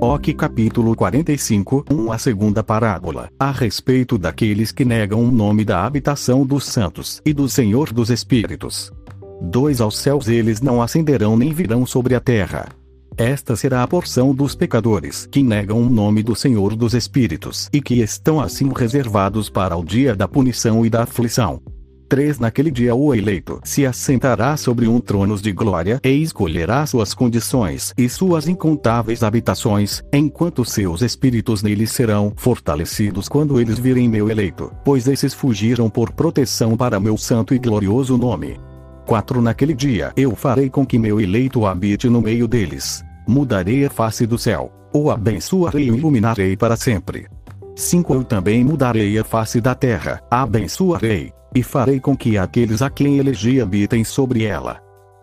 Oque capítulo 45 1 A segunda parábola, a respeito daqueles que negam o nome da habitação dos santos e do Senhor dos Espíritos. 2 Aos céus eles não ascenderão nem virão sobre a terra. Esta será a porção dos pecadores que negam o nome do Senhor dos Espíritos e que estão assim reservados para o dia da punição e da aflição. 3 Naquele dia o eleito se assentará sobre um trono de glória e escolherá suas condições e suas incontáveis habitações, enquanto seus espíritos nele serão fortalecidos quando eles virem meu eleito, pois esses fugiram por proteção para meu santo e glorioso nome. 4 Naquele dia eu farei com que meu eleito habite no meio deles. Mudarei a face do céu, o abençoarei e o iluminarei para sempre. 5 Eu também mudarei a face da terra, abençoarei e farei com que aqueles a quem elegi habitem sobre ela.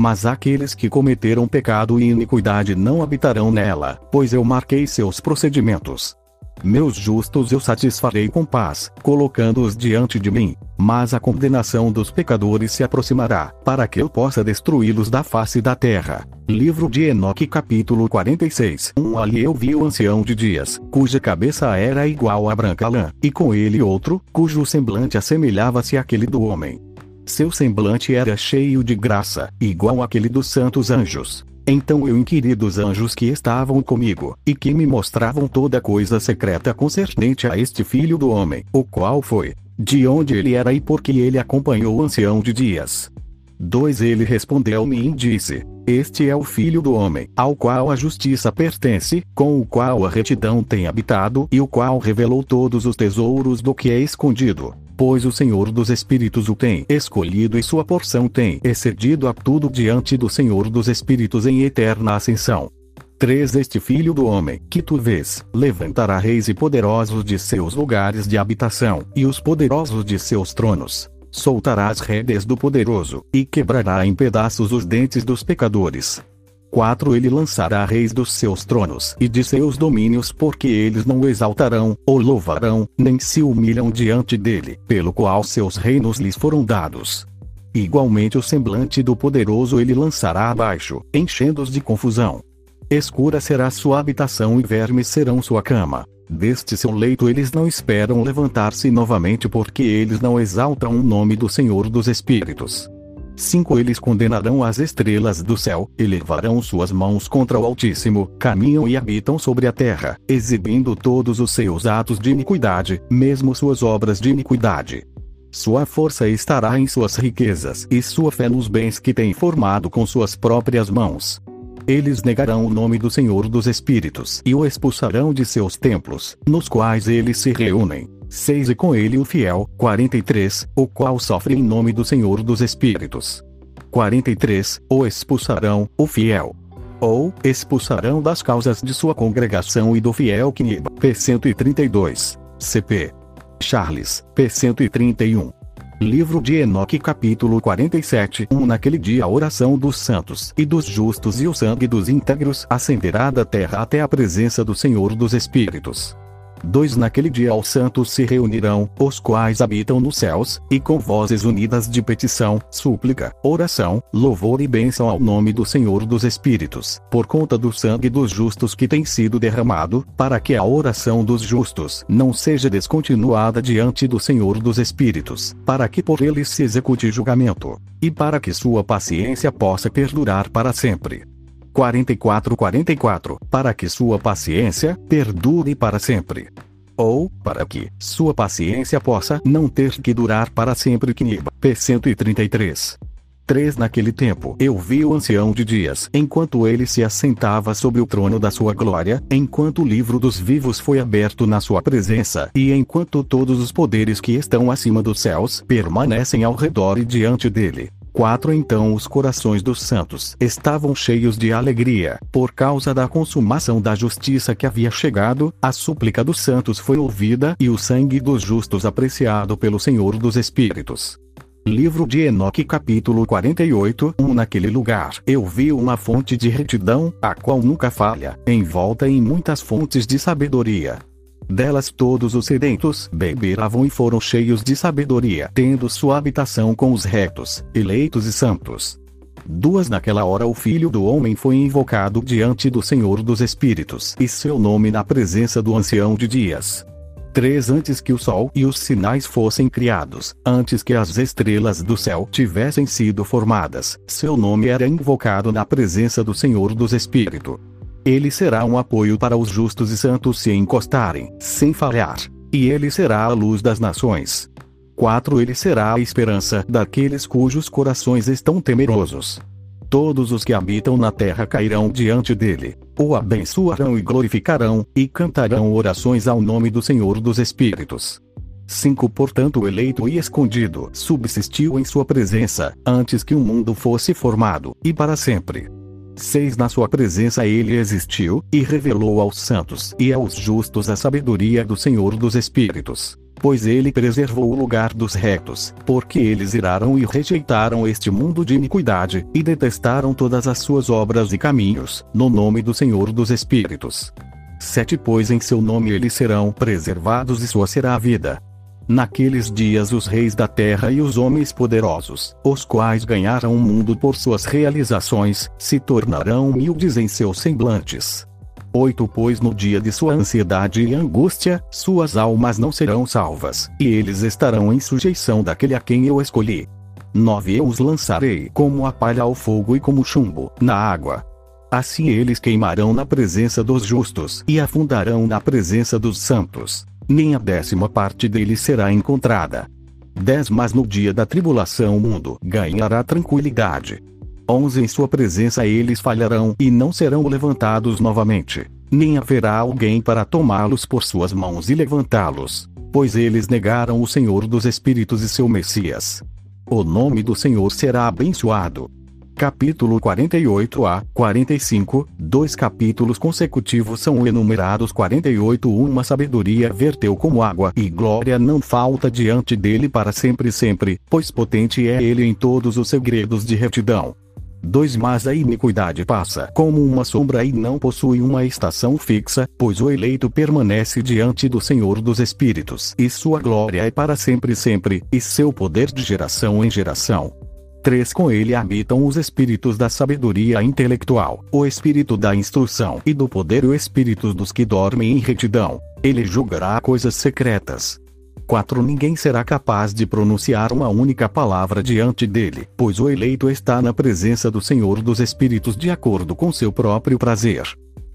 Mas aqueles que cometeram pecado e iniquidade não habitarão nela, pois eu marquei seus procedimentos. Meus justos eu satisfarei com paz, colocando-os diante de mim, mas a condenação dos pecadores se aproximará, para que eu possa destruí-los da face da terra. Livro de Enoque capítulo 46 Um ali eu vi o ancião de dias, cuja cabeça era igual à branca lã, e com ele outro, cujo semblante assemelhava-se àquele do homem. Seu semblante era cheio de graça, igual àquele dos santos anjos. Então eu inquiri dos anjos que estavam comigo, e que me mostravam toda coisa secreta concernente a este filho do homem, o qual foi, de onde ele era e por que ele acompanhou o ancião de dias. 2 Ele respondeu-me e disse: Este é o filho do homem, ao qual a justiça pertence, com o qual a retidão tem habitado e o qual revelou todos os tesouros do que é escondido pois o Senhor dos Espíritos o tem escolhido e sua porção tem excedido a tudo diante do Senhor dos Espíritos em eterna ascensão. 3 Este filho do homem, que tu vês, levantará reis e poderosos de seus lugares de habitação, e os poderosos de seus tronos. Soltará as redes do poderoso, e quebrará em pedaços os dentes dos pecadores. 4 Ele lançará reis dos seus tronos e de seus domínios porque eles não o exaltarão, ou louvarão, nem se humilham diante dele, pelo qual seus reinos lhes foram dados. Igualmente o semblante do poderoso ele lançará abaixo, enchendo-os de confusão. Escura será sua habitação e vermes serão sua cama. Deste seu leito eles não esperam levantar-se novamente porque eles não exaltam o nome do Senhor dos Espíritos. 5 Eles condenarão as estrelas do céu, elevarão suas mãos contra o Altíssimo, caminham e habitam sobre a terra, exibindo todos os seus atos de iniquidade, mesmo suas obras de iniquidade. Sua força estará em suas riquezas e sua fé nos bens que tem formado com suas próprias mãos. Eles negarão o nome do Senhor dos Espíritos e o expulsarão de seus templos, nos quais eles se reúnem. 6 E com ele o fiel, 43, o qual sofre em nome do Senhor dos Espíritos. 43, o expulsarão, o fiel. Ou, expulsarão das causas de sua congregação e do fiel Kniba, p. 132, cp. Charles, p. 131. Livro de Enoque capítulo 47 1 Naquele dia a oração dos santos e dos justos e o sangue dos íntegros ascenderá da terra até a presença do Senhor dos Espíritos. 2 Naquele dia os santos se reunirão, os quais habitam nos céus, e com vozes unidas de petição, súplica, oração, louvor e bênção ao nome do Senhor dos Espíritos, por conta do sangue dos justos que tem sido derramado, para que a oração dos justos não seja descontinuada diante do Senhor dos Espíritos, para que por eles se execute julgamento, e para que sua paciência possa perdurar para sempre. 44-44, para que sua paciência perdure para sempre. Ou, para que sua paciência possa não ter que durar para sempre. Kniba, p. 133. 3 Naquele tempo eu vi o ancião de dias enquanto ele se assentava sobre o trono da sua glória, enquanto o livro dos vivos foi aberto na sua presença, e enquanto todos os poderes que estão acima dos céus permanecem ao redor e diante dele. 4 Então os corações dos santos estavam cheios de alegria, por causa da consumação da justiça que havia chegado, a súplica dos santos foi ouvida e o sangue dos justos apreciado pelo Senhor dos Espíritos. Livro de Enoque capítulo 48 1 Naquele lugar eu vi uma fonte de retidão, a qual nunca falha, envolta em muitas fontes de sabedoria. Delas todos os sedentos beberam e foram cheios de sabedoria, tendo sua habitação com os retos, eleitos e santos. Duas naquela hora o Filho do Homem foi invocado diante do Senhor dos Espíritos e seu nome na presença do Ancião de Dias. Três antes que o Sol e os sinais fossem criados, antes que as estrelas do céu tivessem sido formadas, seu nome era invocado na presença do Senhor dos Espíritos. Ele será um apoio para os justos e santos se encostarem, sem falhar. E ele será a luz das nações. 4. Ele será a esperança daqueles cujos corações estão temerosos. Todos os que habitam na terra cairão diante dele, o abençoarão e glorificarão, e cantarão orações ao nome do Senhor dos Espíritos. 5. Portanto, eleito e escondido subsistiu em sua presença, antes que o mundo fosse formado, e para sempre. 6. Na sua presença ele existiu, e revelou aos santos e aos justos a sabedoria do Senhor dos Espíritos pois ele preservou o lugar dos retos, porque eles iraram e rejeitaram este mundo de iniquidade, e detestaram todas as suas obras e caminhos, no nome do Senhor dos Espíritos. 7 Pois em seu nome eles serão preservados e sua será a vida. Naqueles dias os reis da terra e os homens poderosos, os quais ganharam o mundo por suas realizações, se tornarão humildes em seus semblantes 8 Pois no dia de sua ansiedade e angústia, suas almas não serão salvas, e eles estarão em sujeição daquele a quem eu escolhi. 9 Eu os lançarei como a palha ao fogo e como chumbo, na água. Assim eles queimarão na presença dos justos e afundarão na presença dos santos. Nem a décima parte deles será encontrada. 10 Mas no dia da tribulação o mundo ganhará tranquilidade 11 Em sua presença eles falharão e não serão levantados novamente. Nem haverá alguém para tomá-los por suas mãos e levantá-los. Pois eles negaram o Senhor dos Espíritos e seu Messias. O nome do Senhor será abençoado. Capítulo 48 a 45, dois capítulos consecutivos são enumerados 48 Uma sabedoria verteu como água e glória não falta diante dele para sempre sempre, pois potente é ele em todos os segredos de retidão. 2 Mas a iniquidade passa como uma sombra e não possui uma estação fixa, pois o eleito permanece diante do Senhor dos Espíritos, e sua glória é para sempre sempre, e seu poder de geração em geração. 3 Com ele habitam os espíritos da sabedoria intelectual, o espírito da instrução e do poder o espírito dos que dormem em retidão. Ele julgará coisas secretas, 4 Ninguém será capaz de pronunciar uma única palavra diante dele, pois o eleito está na presença do Senhor dos Espíritos de acordo com seu próprio prazer.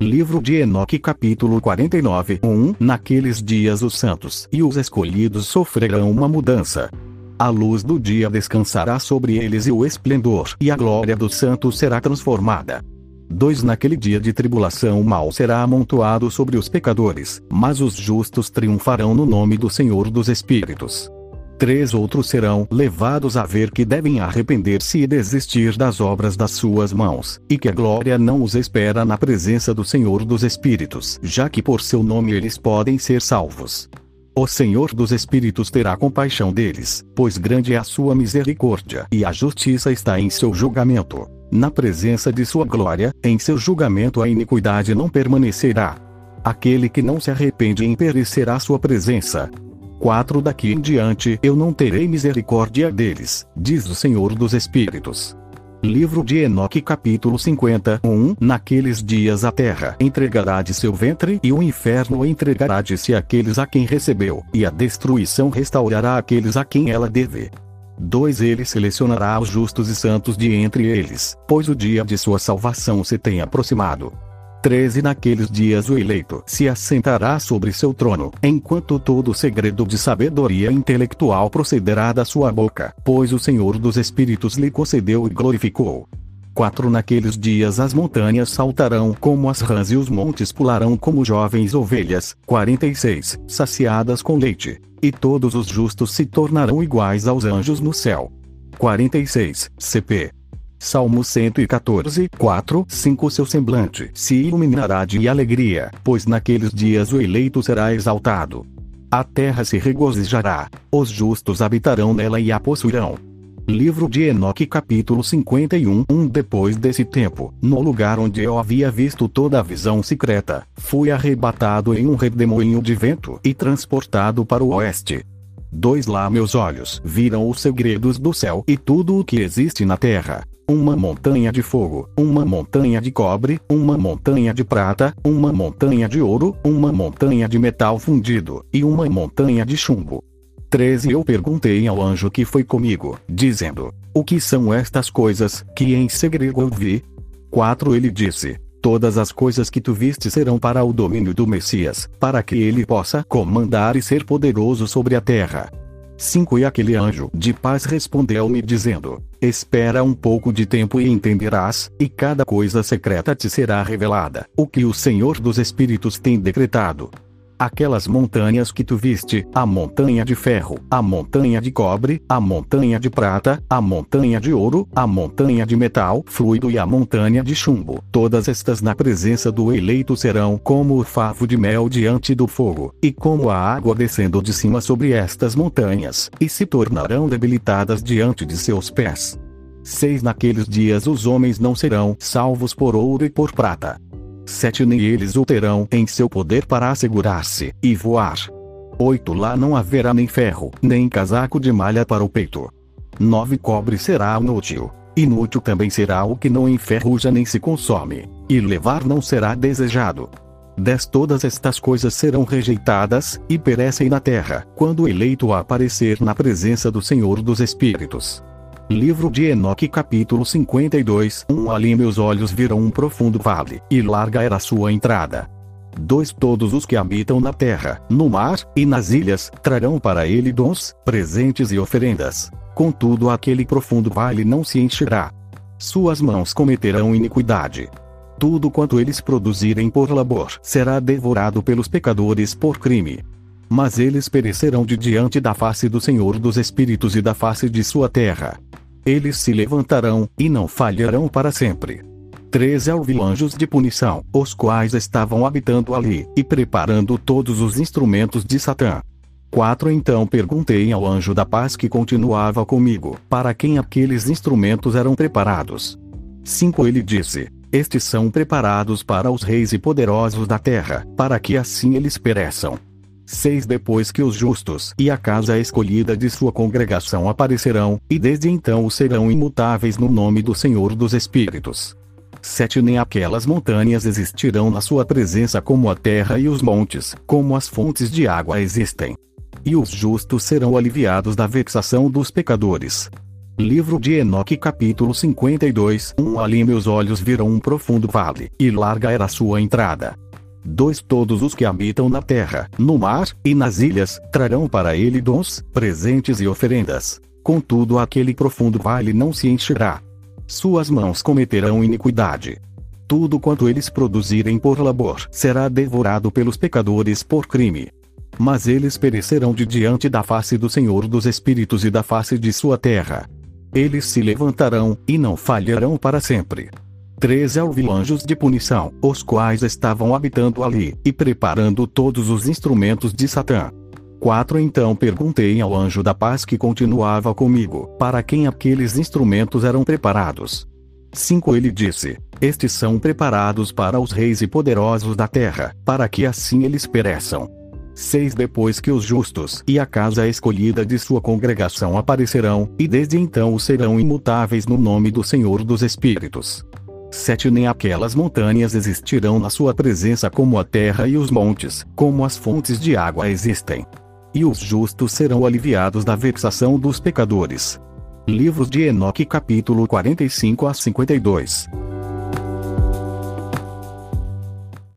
Livro de Enoque capítulo 49 1 Naqueles dias os santos e os escolhidos sofrerão uma mudança. A luz do dia descansará sobre eles e o esplendor e a glória dos santos será transformada. 2 Naquele dia de tribulação o mal será amontoado sobre os pecadores, mas os justos triunfarão no nome do Senhor dos Espíritos. Três outros serão levados a ver que devem arrepender-se e desistir das obras das suas mãos, e que a glória não os espera na presença do Senhor dos Espíritos, já que por seu nome eles podem ser salvos. O Senhor dos Espíritos terá compaixão deles, pois grande é a sua misericórdia e a justiça está em seu julgamento na presença de sua glória, em seu julgamento a iniquidade não permanecerá. Aquele que não se arrepende imperecerá sua presença. 4 Daqui em diante eu não terei misericórdia deles, diz o Senhor dos Espíritos. Livro de Enoque capítulo 51 Naqueles dias a terra entregará de seu ventre e o inferno entregará de si aqueles a quem recebeu, e a destruição restaurará aqueles a quem ela deve. 2 Ele selecionará os justos e santos de entre eles, pois o dia de sua salvação se tem aproximado. 13 Naqueles dias o eleito se assentará sobre seu trono, enquanto todo segredo de sabedoria intelectual procederá da sua boca, pois o Senhor dos Espíritos lhe concedeu e glorificou. 4 Naqueles dias as montanhas saltarão como as rãs e os montes pularão como jovens ovelhas. 46 Saciadas com leite. E todos os justos se tornarão iguais aos anjos no céu. 46 CP Salmo 114, 4, 5 Seu semblante se iluminará de alegria, pois naqueles dias o eleito será exaltado. A terra se regozijará, os justos habitarão nela e a possuirão. Livro de Enoque capítulo 51 um Depois desse tempo, no lugar onde eu havia visto toda a visão secreta, fui arrebatado em um redemoinho de vento e transportado para o oeste. Dois lá meus olhos viram os segredos do céu e tudo o que existe na terra. Uma montanha de fogo, uma montanha de cobre, uma montanha de prata, uma montanha de ouro, uma montanha de metal fundido, e uma montanha de chumbo. 13 Eu perguntei ao anjo que foi comigo, dizendo: O que são estas coisas, que em segredo eu vi? 4 Ele disse: Todas as coisas que tu viste serão para o domínio do Messias, para que ele possa comandar e ser poderoso sobre a terra. 5 E aquele anjo de paz respondeu-me dizendo: Espera um pouco de tempo e entenderás, e cada coisa secreta te será revelada, o que o Senhor dos Espíritos tem decretado. Aquelas montanhas que tu viste, a montanha de ferro, a montanha de cobre, a montanha de prata, a montanha de ouro, a montanha de metal fluido e a montanha de chumbo. Todas estas na presença do eleito serão como o favo de mel diante do fogo, e como a água descendo de cima sobre estas montanhas, e se tornarão debilitadas diante de seus pés. 6 Naqueles dias os homens não serão salvos por ouro e por prata, Sete nem eles o terão em seu poder para assegurar-se e voar. Oito lá não haverá nem ferro, nem casaco de malha para o peito. Nove cobre será inútil. Inútil também será o que não enferruja nem se consome. E levar não será desejado. Dez todas estas coisas serão rejeitadas, e perecem na terra, quando o eleito aparecer na presença do Senhor dos Espíritos. Livro de Enoque capítulo 52 Um ali meus olhos viram um profundo vale, e larga era sua entrada. Dois todos os que habitam na terra, no mar, e nas ilhas, trarão para ele dons, presentes e oferendas. Contudo aquele profundo vale não se encherá. Suas mãos cometerão iniquidade. Tudo quanto eles produzirem por labor será devorado pelos pecadores por crime. Mas eles perecerão de diante da face do Senhor dos Espíritos e da face de sua terra. Eles se levantarão, e não falharão para sempre. 13 Ouvi anjos de punição, os quais estavam habitando ali, e preparando todos os instrumentos de Satã. 4 Então perguntei ao anjo da paz que continuava comigo, para quem aqueles instrumentos eram preparados. 5 Ele disse: Estes são preparados para os reis e poderosos da terra, para que assim eles pereçam. 6 Depois que os justos e a casa escolhida de sua congregação aparecerão, e desde então serão imutáveis no nome do Senhor dos Espíritos. 7 Nem aquelas montanhas existirão na sua presença como a terra e os montes, como as fontes de água existem. E os justos serão aliviados da vexação dos pecadores. Livro de Enoque capítulo 52 Um ali meus olhos viram um profundo vale, e larga era sua entrada 2 Todos os que habitam na terra, no mar, e nas ilhas, trarão para ele dons, presentes e oferendas. Contudo aquele profundo vale não se encherá. Suas mãos cometerão iniquidade. Tudo quanto eles produzirem por labor será devorado pelos pecadores por crime. Mas eles perecerão de diante da face do Senhor dos Espíritos e da face de sua terra. Eles se levantarão, e não falharão para sempre. 13 Ouvi anjos de punição, os quais estavam habitando ali, e preparando todos os instrumentos de Satã. 4 Então perguntei ao anjo da paz que continuava comigo, para quem aqueles instrumentos eram preparados. 5 Ele disse: Estes são preparados para os reis e poderosos da terra, para que assim eles pereçam. 6 Depois que os justos e a casa escolhida de sua congregação aparecerão, e desde então serão imutáveis no nome do Senhor dos Espíritos. 7 Nem aquelas montanhas existirão na sua presença como a terra e os montes, como as fontes de água existem. E os justos serão aliviados da vexação dos pecadores. Livros de Enoque capítulo 45 a 52